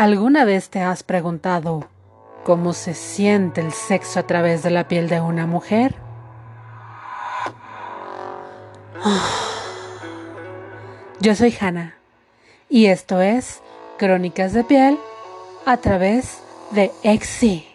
¿Alguna vez te has preguntado cómo se siente el sexo a través de la piel de una mujer? Yo soy Hannah y esto es Crónicas de Piel a través de Exi.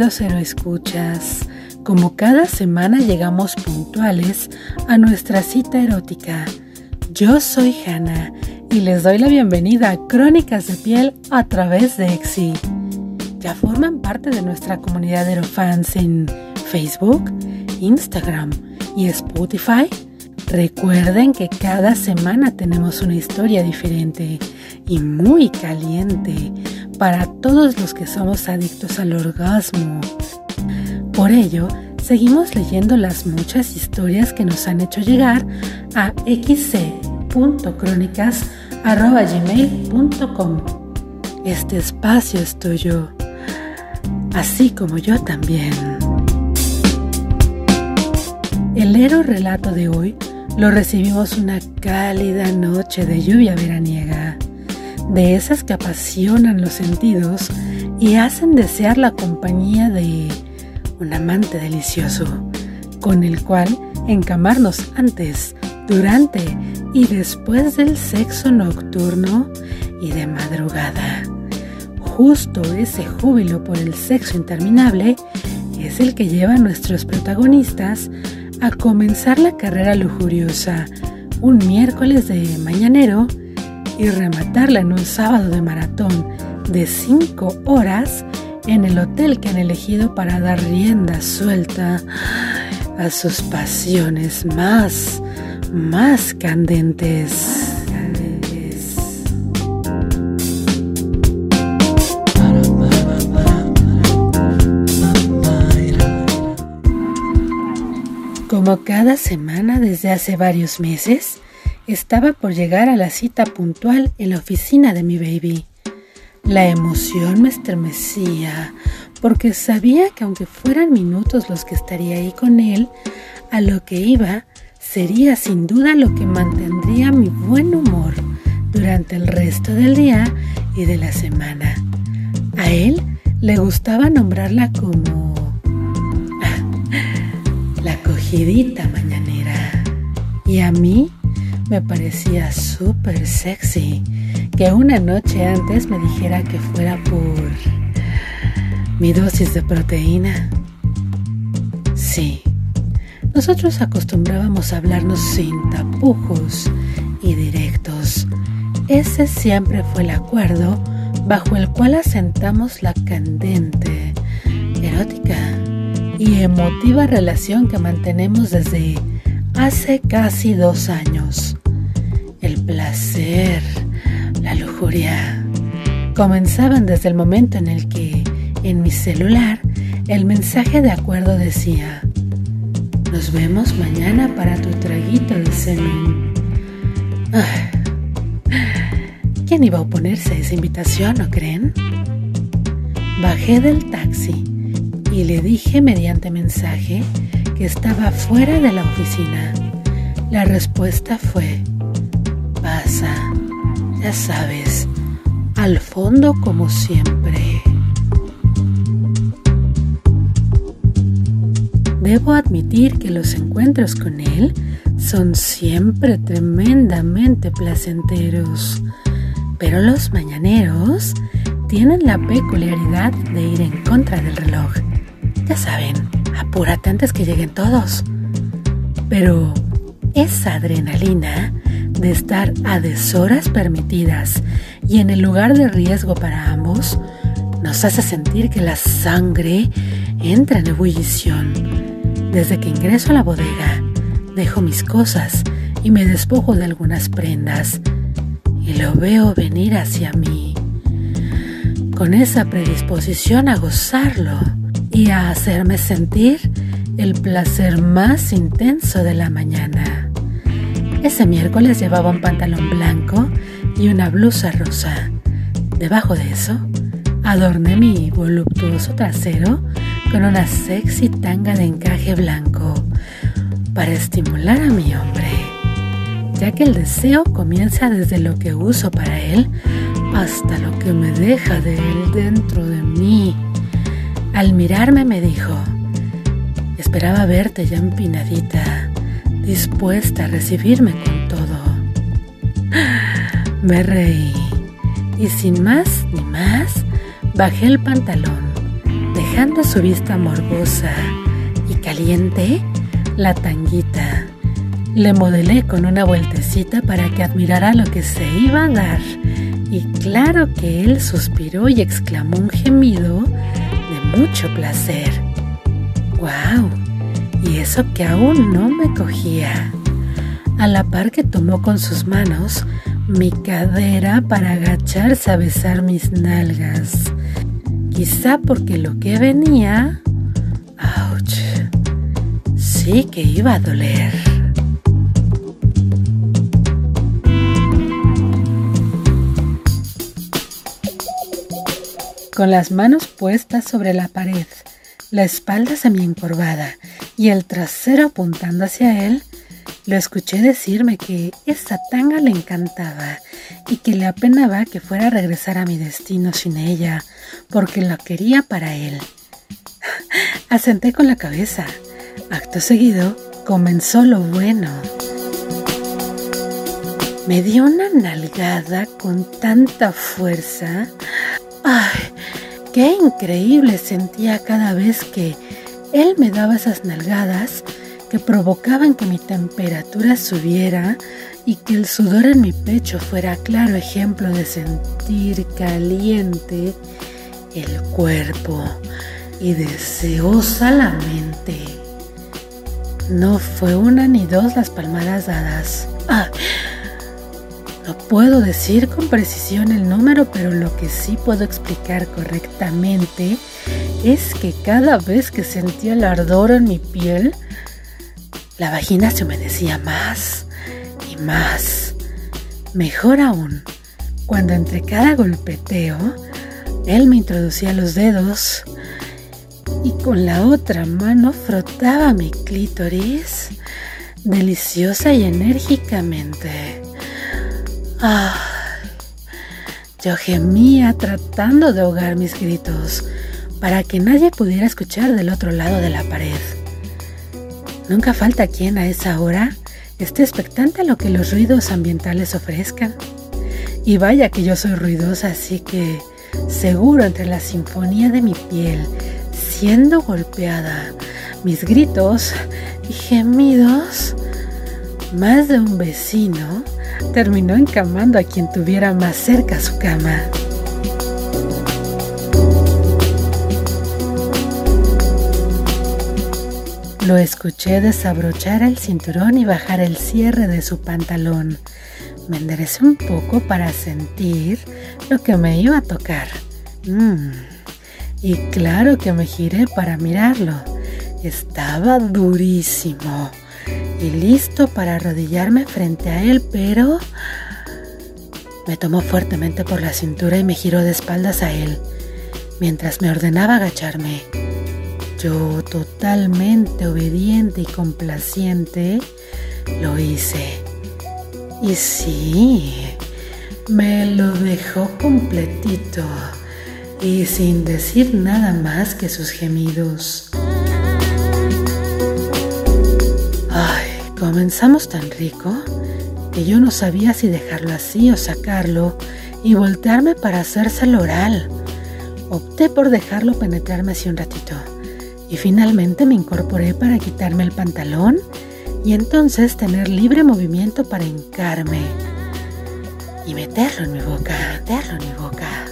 Queridos escuchas, como cada semana llegamos puntuales a nuestra cita erótica. Yo soy Hannah y les doy la bienvenida a Crónicas de Piel a través de Exi. Ya forman parte de nuestra comunidad de Aerofans en Facebook, Instagram y Spotify. Recuerden que cada semana tenemos una historia diferente y muy caliente para todos los que somos adictos al orgasmo. Por ello, seguimos leyendo las muchas historias que nos han hecho llegar a xc.crónicas.gmail.com. Este espacio es tuyo, así como yo también. El héroe relato de hoy lo recibimos una cálida noche de lluvia veraniega de esas que apasionan los sentidos y hacen desear la compañía de un amante delicioso, con el cual encamarnos antes, durante y después del sexo nocturno y de madrugada. Justo ese júbilo por el sexo interminable es el que lleva a nuestros protagonistas a comenzar la carrera lujuriosa un miércoles de mañanero y rematarla en un sábado de maratón de 5 horas en el hotel que han elegido para dar rienda suelta a sus pasiones más, más candentes. Como cada semana desde hace varios meses, estaba por llegar a la cita puntual en la oficina de mi baby. La emoción me estremecía porque sabía que aunque fueran minutos los que estaría ahí con él, a lo que iba sería sin duda lo que mantendría mi buen humor durante el resto del día y de la semana. A él le gustaba nombrarla como la cogidita mañanera y a mí me parecía súper sexy que una noche antes me dijera que fuera por mi dosis de proteína. Sí, nosotros acostumbrábamos a hablarnos sin tapujos y directos. Ese siempre fue el acuerdo bajo el cual asentamos la candente, erótica y emotiva relación que mantenemos desde hace casi dos años placer, la lujuria, comenzaban desde el momento en el que en mi celular el mensaje de acuerdo decía, nos vemos mañana para tu traguito de semen. Ah, ¿Quién iba a oponerse a esa invitación, no creen? Bajé del taxi y le dije mediante mensaje que estaba fuera de la oficina. La respuesta fue, pasa, ya sabes, al fondo como siempre. Debo admitir que los encuentros con él son siempre tremendamente placenteros, pero los mañaneros tienen la peculiaridad de ir en contra del reloj. Ya saben, apúrate antes que lleguen todos. Pero esa adrenalina de estar a deshoras permitidas y en el lugar de riesgo para ambos, nos hace sentir que la sangre entra en ebullición. Desde que ingreso a la bodega, dejo mis cosas y me despojo de algunas prendas y lo veo venir hacia mí, con esa predisposición a gozarlo y a hacerme sentir el placer más intenso de la mañana Ese miércoles llevaba un pantalón blanco y una blusa rosa. Debajo de eso, adorné mi voluptuoso trasero con una sexy tanga de encaje blanco para estimular a mi hombre, ya que el deseo comienza desde lo que uso para él hasta lo que me deja de él dentro de mí. Al mirarme me dijo, esperaba verte ya empinadita, dispuesta a recibirme con todo. Me reí y sin más ni más bajé el pantalón, dejando su vista morbosa y caliente la tanguita. Le modelé con una vueltecita para que admirara lo que se iba a dar. Y claro que él suspiró y exclamó un gemido de mucho placer. ¡Guau! Y eso que aún no me cogía. A la par que tomó con sus manos mi cadera para agacharse a besar mis nalgas. Quizá porque lo que venía... ¡Auch! Sí que iba a doler. Con las manos puestas sobre la pared, la espalda semi-encorvada y el trasero apuntando hacia él, lo escuché decirme que esa tanga le encantaba y que le apenaba que fuera a regresar a mi destino sin ella, porque la quería para él. Asenté con la cabeza. Acto seguido, comenzó lo bueno. Me dio una nalgada con tanta fuerza. ¡Ay! ¡Qué increíble sentía cada vez que él me daba esas nalgadas que provocaban que mi temperatura subiera y que el sudor en mi pecho fuera claro ejemplo de sentir caliente el cuerpo y deseosa la mente. No fue una ni dos las palmadas dadas. Ah, no puedo decir con precisión el número, pero lo que sí puedo explicar correctamente es que cada vez que sentía el ardor en mi piel, la vagina se humedecía más y más. Mejor aún, cuando entre cada golpeteo, él me introducía los dedos y con la otra mano frotaba mi clítoris deliciosa y enérgicamente. yo gemía tratando de ahogar mis gritos para que nadie pudiera escuchar del otro lado de la pared. Nunca falta quien a esa hora esté expectante a lo que los ruidos ambientales ofrezcan. Y vaya que yo soy ruidosa, así que seguro entre la sinfonía de mi piel, siendo golpeada, mis gritos y gemidos, más de un vecino terminó encamando a quien tuviera más cerca su cama. Lo escuché desabrochar el cinturón y bajar el cierre de su pantalón. Me enderecé un poco para sentir lo que me iba a tocar. Mm. Y claro que me giré para mirarlo. Estaba durísimo y listo para arrodillarme frente a él, pero me tomó fuertemente por la cintura y me giró de espaldas a él, mientras me ordenaba agacharme. Yo, totalmente obediente y complaciente, lo hice. Y sí, me lo dejó completito y sin decir nada más que sus gemidos. Ay, comenzamos tan rico que yo no sabía si dejarlo así o sacarlo y voltearme para hacérselo oral. Opté por dejarlo penetrarme así un ratito y finalmente me incorporé para quitarme el pantalón y entonces tener libre movimiento para hincarme y meterlo en mi boca, meterlo en mi boca.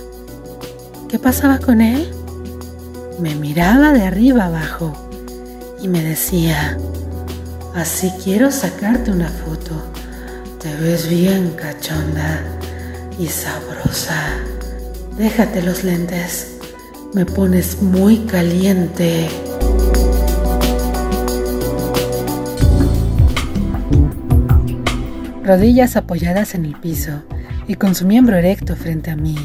¿Qué pasaba con él? Me miraba de arriba abajo y me decía, así quiero sacarte una foto. Te ves bien cachonda y sabrosa. Déjate los lentes. Me pones muy caliente. Rodillas apoyadas en el piso y con su miembro erecto frente a mí.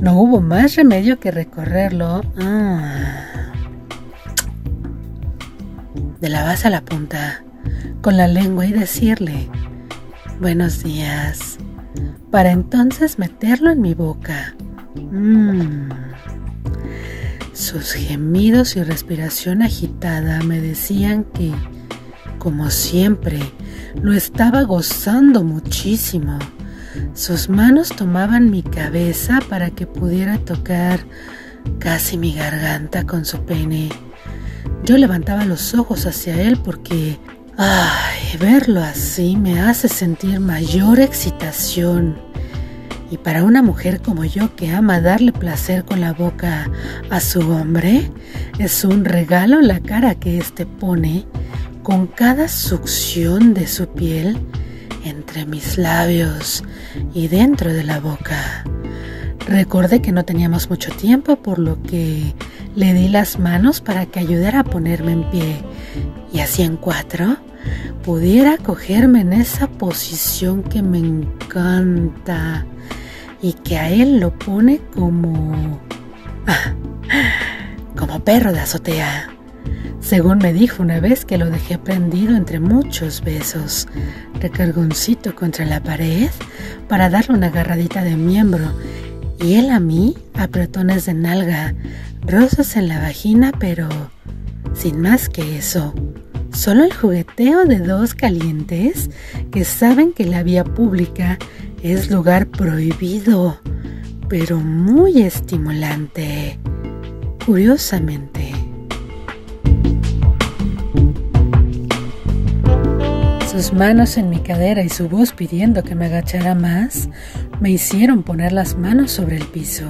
No hubo más remedio que recorrerlo ah, de la base a la punta con la lengua y decirle buenos días, para entonces meterlo en mi boca. Mm. Sus gemidos y respiración agitada me decían que, como siempre, lo estaba gozando muchísimo. Sus manos tomaban mi cabeza para que pudiera tocar casi mi garganta con su pene. Yo levantaba los ojos hacia él porque, ay, verlo así me hace sentir mayor excitación. Y para una mujer como yo que ama darle placer con la boca a su hombre, es un regalo la cara que éste pone con cada succión de su piel entre mis labios y dentro de la boca. Recordé que no teníamos mucho tiempo, por lo que le di las manos para que ayudara a ponerme en pie y así en cuatro pudiera cogerme en esa posición que me encanta y que a él lo pone como... como perro de azotea según me dijo una vez que lo dejé prendido entre muchos besos, recargoncito contra la pared para darle una agarradita de miembro, y él a mí apretones de nalga, rosas en la vagina, pero sin más que eso. Solo el jugueteo de dos calientes que saben que la vía pública es lugar prohibido, pero muy estimulante. Curiosamente, Sus manos en mi cadera y su voz pidiendo que me agachara más me hicieron poner las manos sobre el piso.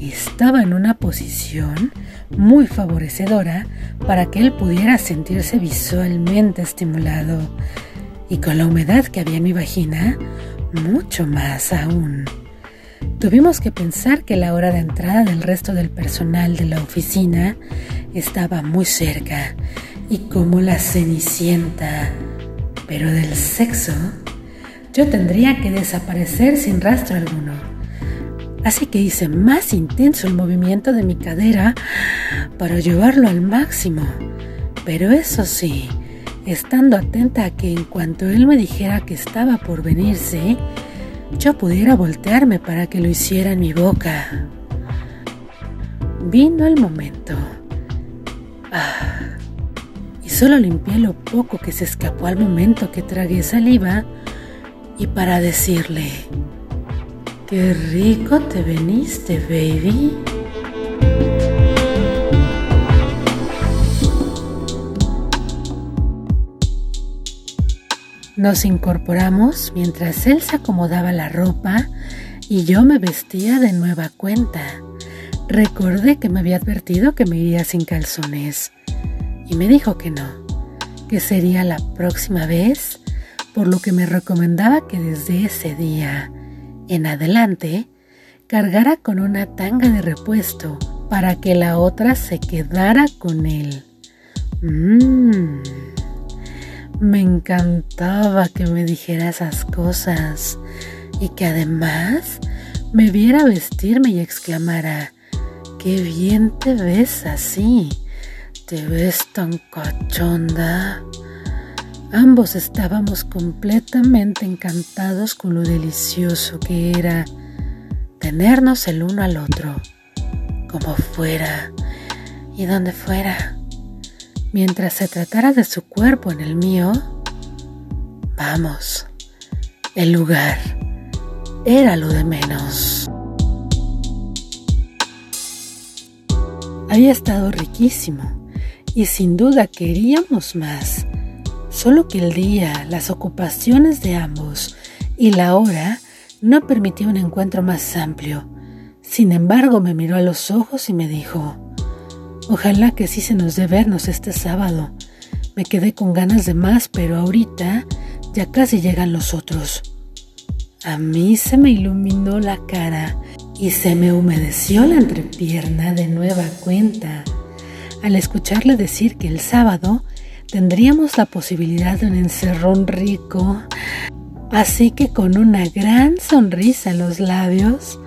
Estaba en una posición muy favorecedora para que él pudiera sentirse visualmente estimulado. Y con la humedad que había en mi vagina, mucho más aún. Tuvimos que pensar que la hora de entrada del resto del personal de la oficina estaba muy cerca y como la cenicienta pero del sexo, yo tendría que desaparecer sin rastro alguno. Así que hice más intenso el movimiento de mi cadera para llevarlo al máximo. Pero eso sí, estando atenta a que en cuanto él me dijera que estaba por venirse, yo pudiera voltearme para que lo hiciera en mi boca. Vino el momento. Ah Solo limpié lo poco que se escapó al momento que tragué saliva y para decirle, qué rico te veniste, baby. Nos incorporamos mientras él se acomodaba la ropa y yo me vestía de nueva cuenta. Recordé que me había advertido que me iría sin calzones y me dijo que no, que sería la próxima vez, por lo que me recomendaba que desde ese día en adelante cargara con una tanga de repuesto para que la otra se quedara con él. Mmm, me encantaba que me dijera esas cosas y que además me viera vestirme y exclamara, qué bien te ves así te ves tan cachonda. Ambos estábamos completamente encantados con lo delicioso que era tenernos el uno al otro, como fuera y donde fuera. Mientras se tratara de su cuerpo en el mío, vamos, el lugar era lo de menos. Había estado riquísimo y sin duda queríamos más. Solo que el día, las ocupaciones de ambos y la hora no permitía un encuentro más amplio. Sin embargo, me miró a los ojos y me dijo, Ojalá que sí se nos dé vernos este sábado. Me quedé con ganas de más, pero ahorita ya casi llegan los otros. A mí se me iluminó la cara y se me humedeció la entrepierna de nueva cuenta al escucharle decir que el sábado tendríamos la posibilidad de un encerrón rico. Así que con una gran sonrisa en los labios,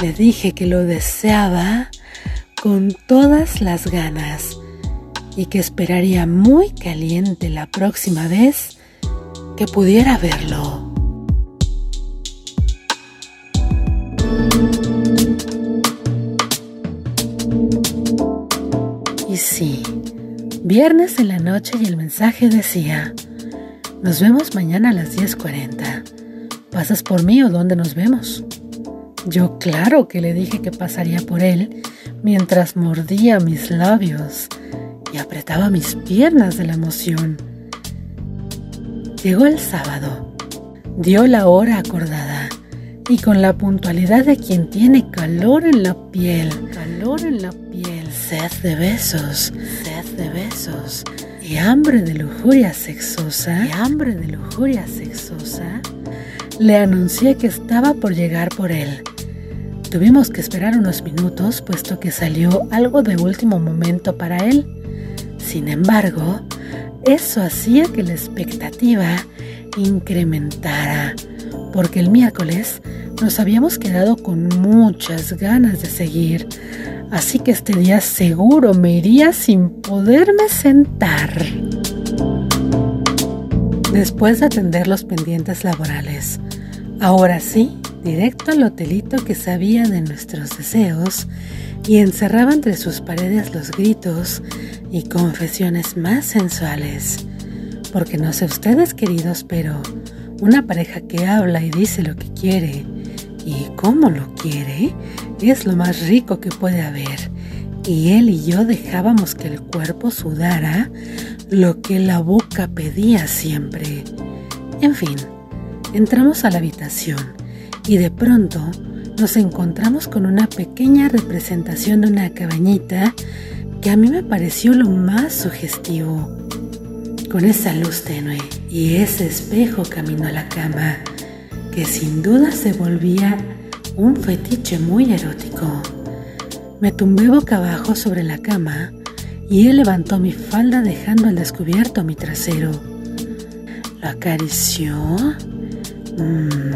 le dije que lo deseaba con todas las ganas y que esperaría muy caliente la próxima vez que pudiera verlo. Sí, viernes en la noche y el mensaje decía, nos vemos mañana a las 10.40. ¿Pasas por mí o dónde nos vemos? Yo claro que le dije que pasaría por él mientras mordía mis labios y apretaba mis piernas de la emoción. Llegó el sábado, dio la hora acordada y con la puntualidad de quien tiene calor en la piel, calor en la piel, sed de besos, sed de besos. Y hambre de lujuria sexosa, y hambre de lujuria sexosa, le anuncié que estaba por llegar por él. Tuvimos que esperar unos minutos puesto que salió algo de último momento para él. Sin embargo, eso hacía que la expectativa incrementara, porque el miércoles nos habíamos quedado con muchas ganas de seguir, así que este día seguro me iría sin poderme sentar. Después de atender los pendientes laborales, ahora sí, directo al hotelito que sabía de nuestros deseos y encerraba entre sus paredes los gritos y confesiones más sensuales. Porque no sé ustedes queridos, pero una pareja que habla y dice lo que quiere y cómo lo quiere es lo más rico que puede haber. Y él y yo dejábamos que el cuerpo sudara lo que la boca pedía siempre. En fin, entramos a la habitación y de pronto nos encontramos con una pequeña representación de una cabañita que a mí me pareció lo más sugestivo. Con esa luz tenue y ese espejo camino a la cama, que sin duda se volvía un fetiche muy erótico. Me tumbé boca abajo sobre la cama y él levantó mi falda dejando al descubierto mi trasero. Lo acarició mmm,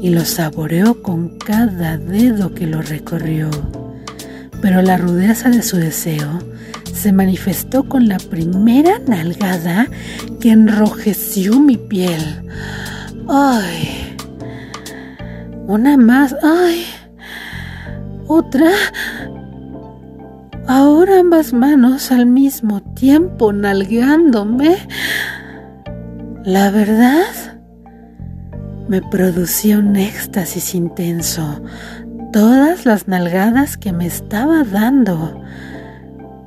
y lo saboreó con cada dedo que lo recorrió pero la rudeza de su deseo se manifestó con la primera nalgada que enrojeció mi piel. ¡Ay! Una más. ¡Ay! Otra. Ahora ambas manos al mismo tiempo nalgándome. La verdad me producía un éxtasis intenso, todas las nalgadas que me estaba dando.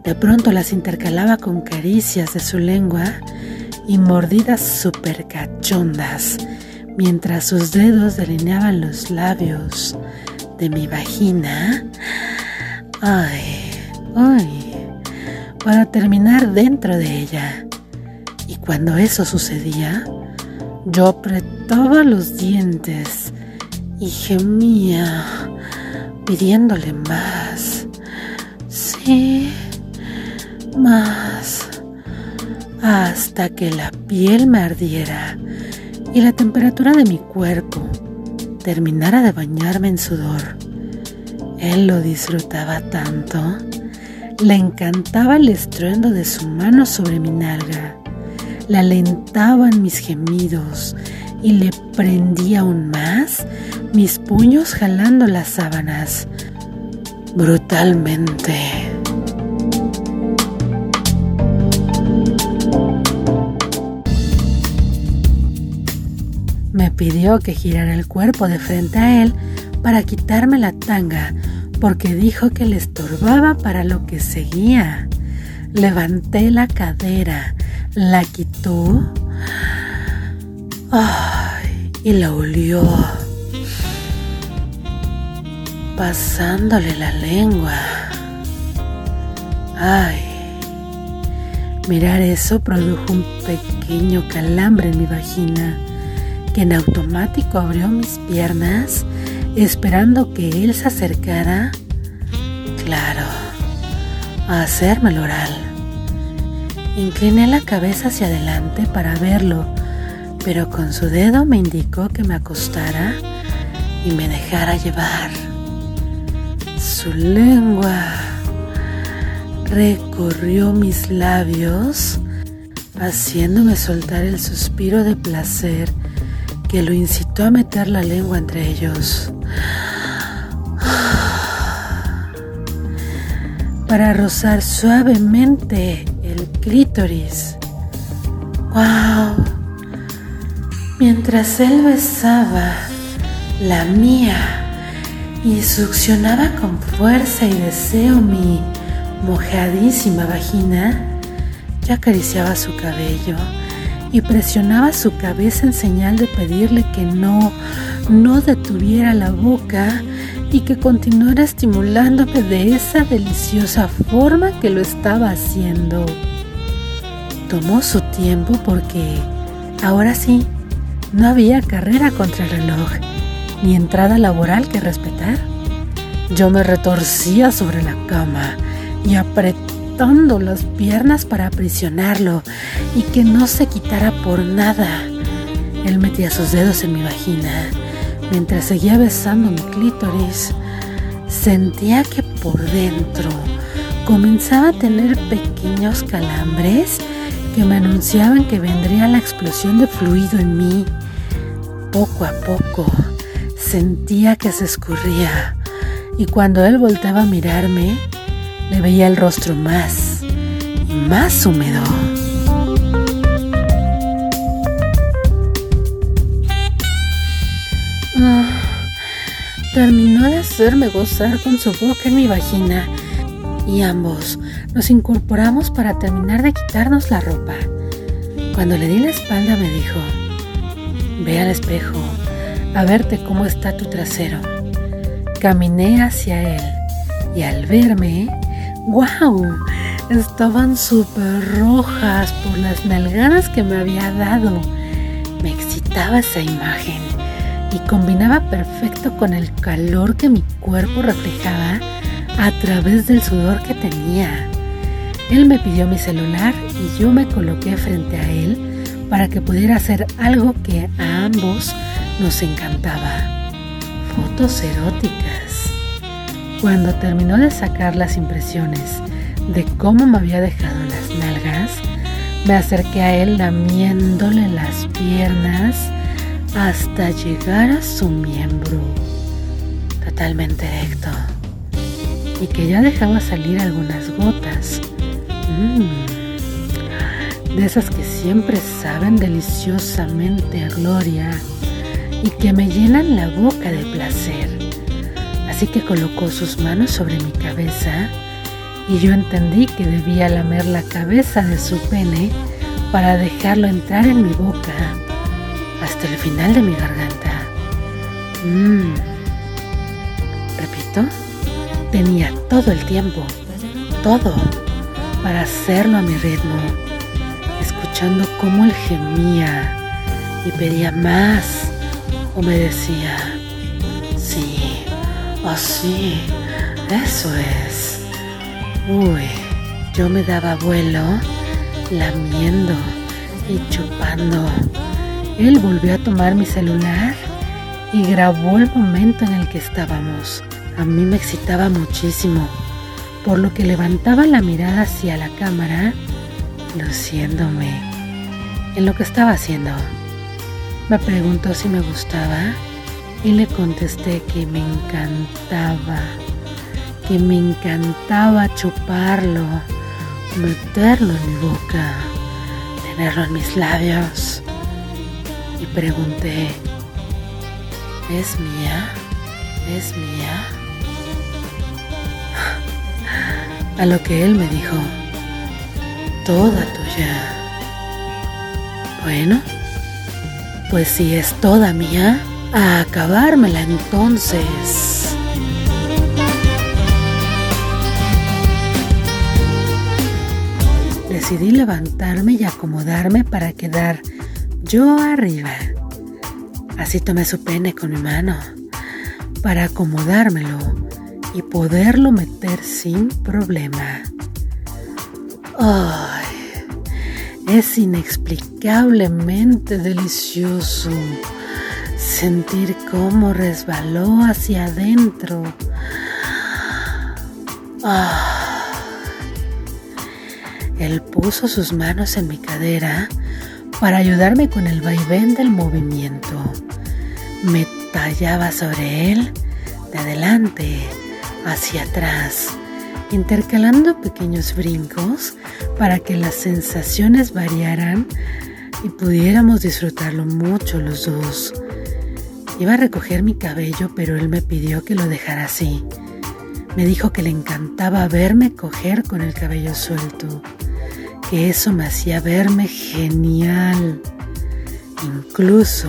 De pronto las intercalaba con caricias de su lengua y mordidas super cachondas, mientras sus dedos delineaban los labios de mi vagina. Ay, ay, para terminar dentro de ella. Y cuando eso sucedía, yo apretaba los dientes y gemía pidiéndole más. Sí, más. Hasta que la piel me ardiera y la temperatura de mi cuerpo terminara de bañarme en sudor. Él lo disfrutaba tanto. Le encantaba el estruendo de su mano sobre mi nalga. Le alentaban mis gemidos y le prendía aún más mis puños jalando las sábanas brutalmente. Pidió que girara el cuerpo de frente a él para quitarme la tanga, porque dijo que le estorbaba para lo que seguía. Levanté la cadera, la quitó y la olió pasándole la lengua. Ay, mirar eso produjo un pequeño calambre en mi vagina, que en automático abrió mis piernas, esperando que él se acercara, claro, a hacerme el oral. Incliné la cabeza hacia adelante para verlo, pero con su dedo me indicó que me acostara y me dejara llevar. Su lengua recorrió mis labios, haciéndome soltar el suspiro de placer que lo incitó a meter la lengua entre ellos. Para rozar suavemente el clítoris. ¡Wow! Mientras él besaba la mía y succionaba con fuerza y deseo mi mojadísima vagina, yo acariciaba su cabello y presionaba su cabeza en señal de pedirle que no, no detuviera la boca y que continuara estimulándome de esa deliciosa forma que lo estaba haciendo. Tomó su tiempo porque ahora sí, no había carrera contra el reloj, ni entrada laboral que respetar. Yo me retorcía sobre la cama y las piernas para aprisionarlo y que no se quitara por nada. Él metía sus dedos en mi vagina mientras seguía besando mi clítoris. Sentía que por dentro comenzaba a tener pequeños calambres que me anunciaban que vendría la explosión de fluido en mí. Poco a poco sentía que se escurría y cuando él voltaba a mirarme, le veía el rostro más y más húmedo. Ah, terminó de hacerme gozar con su boca en mi vagina y ambos nos incorporamos para terminar de quitarnos la ropa. Cuando le di la espalda me dijo, ve al espejo a verte cómo está tu trasero. Caminé hacia él y al verme ¡Wow! Estaban súper rojas por las nalgadas que me había dado. Me excitaba esa imagen y combinaba perfecto con el calor que mi cuerpo reflejaba a través del sudor que tenía. Él me pidió mi celular y yo me coloqué frente a él para que pudiera hacer algo que a ambos nos encantaba. Fotos eróticas. Cuando terminó de sacar las impresiones de cómo me había dejado las nalgas, me acerqué a él lamiéndole las piernas hasta llegar a su miembro, totalmente erecto, y que ya dejaba salir algunas gotas. Mm, de esas que siempre saben deliciosamente a gloria y que me llenan la boca de placer. Así que colocó sus manos sobre mi cabeza y yo entendí que debía lamer la cabeza de su pene para dejarlo entrar en mi boca hasta el final de mi garganta. Mmm. Repito, tenía todo el tiempo, todo, para hacerlo a mi ritmo, escuchando cómo él gemía y pedía más o me decía, Así, oh, eso es. Uy, yo me daba vuelo, lamiendo y chupando. Él volvió a tomar mi celular y grabó el momento en el que estábamos. A mí me excitaba muchísimo, por lo que levantaba la mirada hacia la cámara, luciéndome en lo que estaba haciendo. Me preguntó si me gustaba y le contesté que me encantaba, que me encantaba chuparlo, meterlo en mi boca, tenerlo en mis labios. Y pregunté, ¿es mía? ¿Es mía? A lo que él me dijo, toda tuya. Bueno, pues si es toda mía, a acabármela entonces. Decidí levantarme y acomodarme para quedar yo arriba. Así tomé su pene con mi mano para acomodármelo y poderlo meter sin problema. ¡Ay! Es inexplicablemente delicioso sentir cómo resbaló hacia adentro. Ah. Él puso sus manos en mi cadera para ayudarme con el vaivén del movimiento. Me tallaba sobre él de adelante hacia atrás, intercalando pequeños brincos para que las sensaciones variaran y pudiéramos disfrutarlo mucho los dos. Iba a recoger mi cabello, pero él me pidió que lo dejara así. Me dijo que le encantaba verme coger con el cabello suelto, que eso me hacía verme genial. Incluso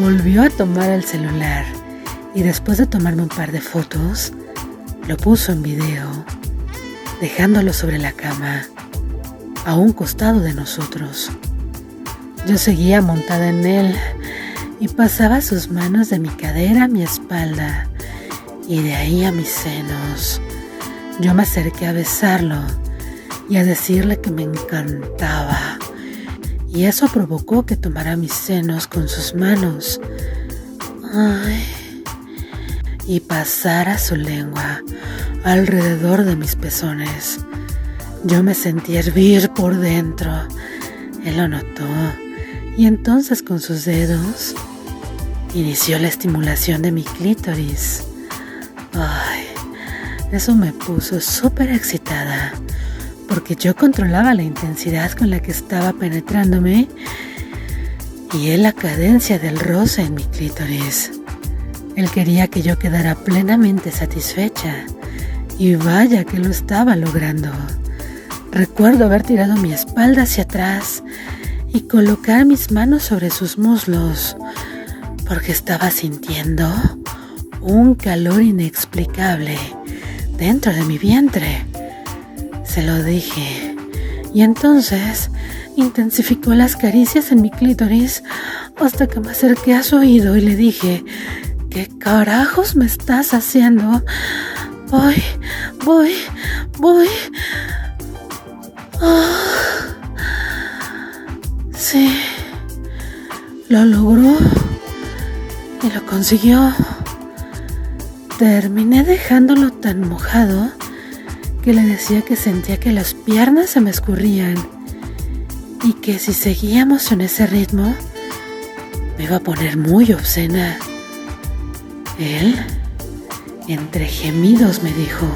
volvió a tomar el celular y después de tomarme un par de fotos, lo puso en video, dejándolo sobre la cama, a un costado de nosotros. Yo seguía montada en él y pasaba sus manos de mi cadera a mi espalda y de ahí a mis senos. Yo me acerqué a besarlo y a decirle que me encantaba. Y eso provocó que tomara mis senos con sus manos. y pasara su lengua alrededor de mis pezones. Yo me sentí hervir por dentro. Él lo notó y entonces con sus dedos inició la estimulación de mi clítoris. Ay, eso me puso súper excitada porque yo controlaba la intensidad con la que estaba penetrándome y él la cadencia del rosa en mi clítoris. Él quería que yo quedara plenamente satisfecha y vaya que lo estaba logrando. Recuerdo haber tirado mi espalda hacia atrás y colocar mis manos sobre sus muslos, porque estaba sintiendo un calor inexplicable dentro de mi vientre. Se lo dije, y entonces intensificó las caricias en mi clítoris hasta que me acerqué a su oído y le dije, ¿qué carajos me estás haciendo? Voy, voy, voy. Ah. Sí, lo logró y lo consiguió. Terminé dejándolo tan mojado que le decía que sentía que las piernas se me escurrían y que si seguíamos en ese ritmo me iba a poner muy obscena. Él, entre gemidos, me dijo,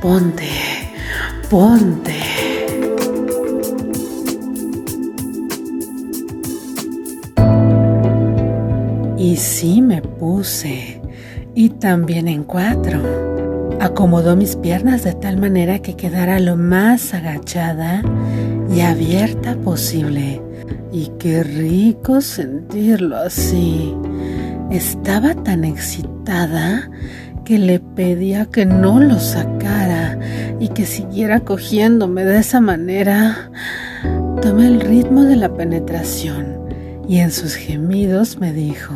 ponte, ponte. Y sí me puse, y también en cuatro. Acomodó mis piernas de tal manera que quedara lo más agachada y abierta posible. Y qué rico sentirlo así. Estaba tan excitada que le pedía que no lo sacara y que siguiera cogiéndome de esa manera. Tomé el ritmo de la penetración y en sus gemidos me dijo,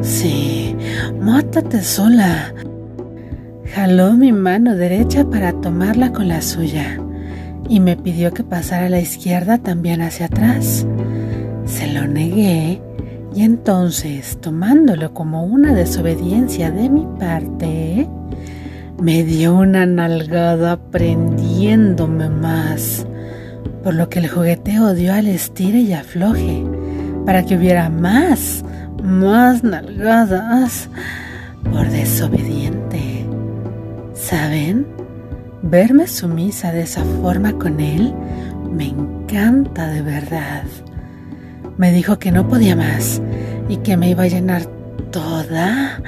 Sí, mátate sola. Jaló mi mano derecha para tomarla con la suya y me pidió que pasara la izquierda también hacia atrás. Se lo negué y entonces, tomándolo como una desobediencia de mi parte, me dio una nalgada prendiéndome más, por lo que el jugueteo dio al estire y afloje, para que hubiera más más nalgadas por desobediente. ¿Saben? Verme sumisa de esa forma con él me encanta de verdad. Me dijo que no podía más y que me iba a llenar toda,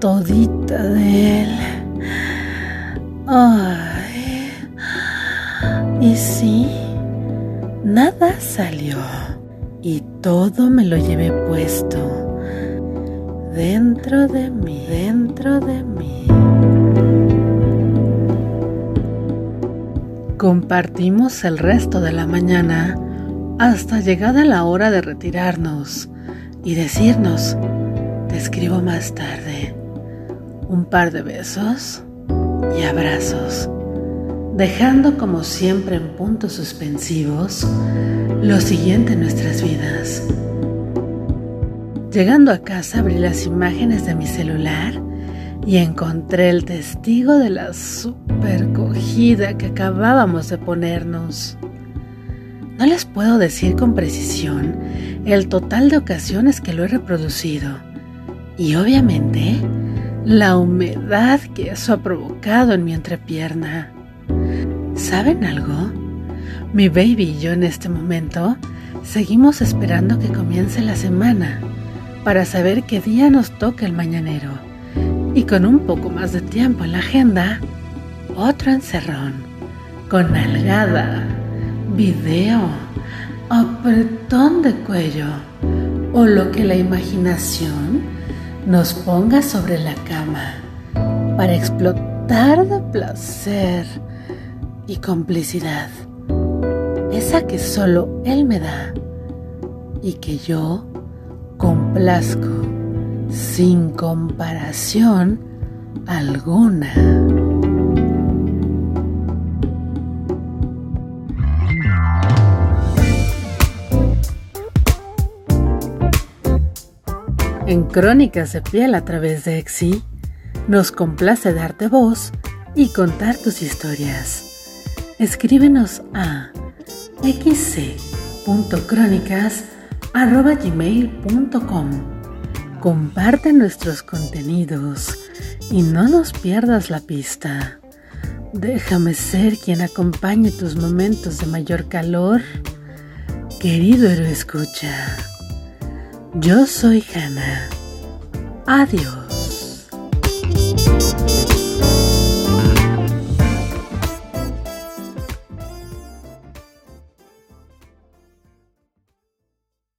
todita de él. Ay. Y sí, nada salió y todo me lo llevé puesto dentro de mí, dentro de mí. Compartimos el resto de la mañana hasta llegada la hora de retirarnos y decirnos, te escribo más tarde, un par de besos y abrazos dejando como siempre en puntos suspensivos lo siguiente en nuestras vidas. Llegando a casa abrí las imágenes de mi celular y encontré el testigo de la super cogida que acabábamos de ponernos. No les puedo decir con precisión el total de ocasiones que lo he reproducido y obviamente la humedad que eso ha provocado en mi entrepierna. ¿Saben algo? Mi baby y yo en este momento seguimos esperando que comience la semana para saber qué día nos toca el mañanero. Y con un poco más de tiempo en la agenda, otro encerrón, con nalgada, video, apretón de cuello o lo que la imaginación nos ponga sobre la cama para explotar de placer y complicidad. Esa que solo él me da y que yo complazco sin comparación alguna. En Crónicas de Piel a través de Exi, nos complace darte voz y contar tus historias. Escríbenos a xc.crónicas.gmail.com Comparte nuestros contenidos y no nos pierdas la pista. Déjame ser quien acompañe tus momentos de mayor calor. Querido héroe escucha. Yo soy Hannah. Adiós.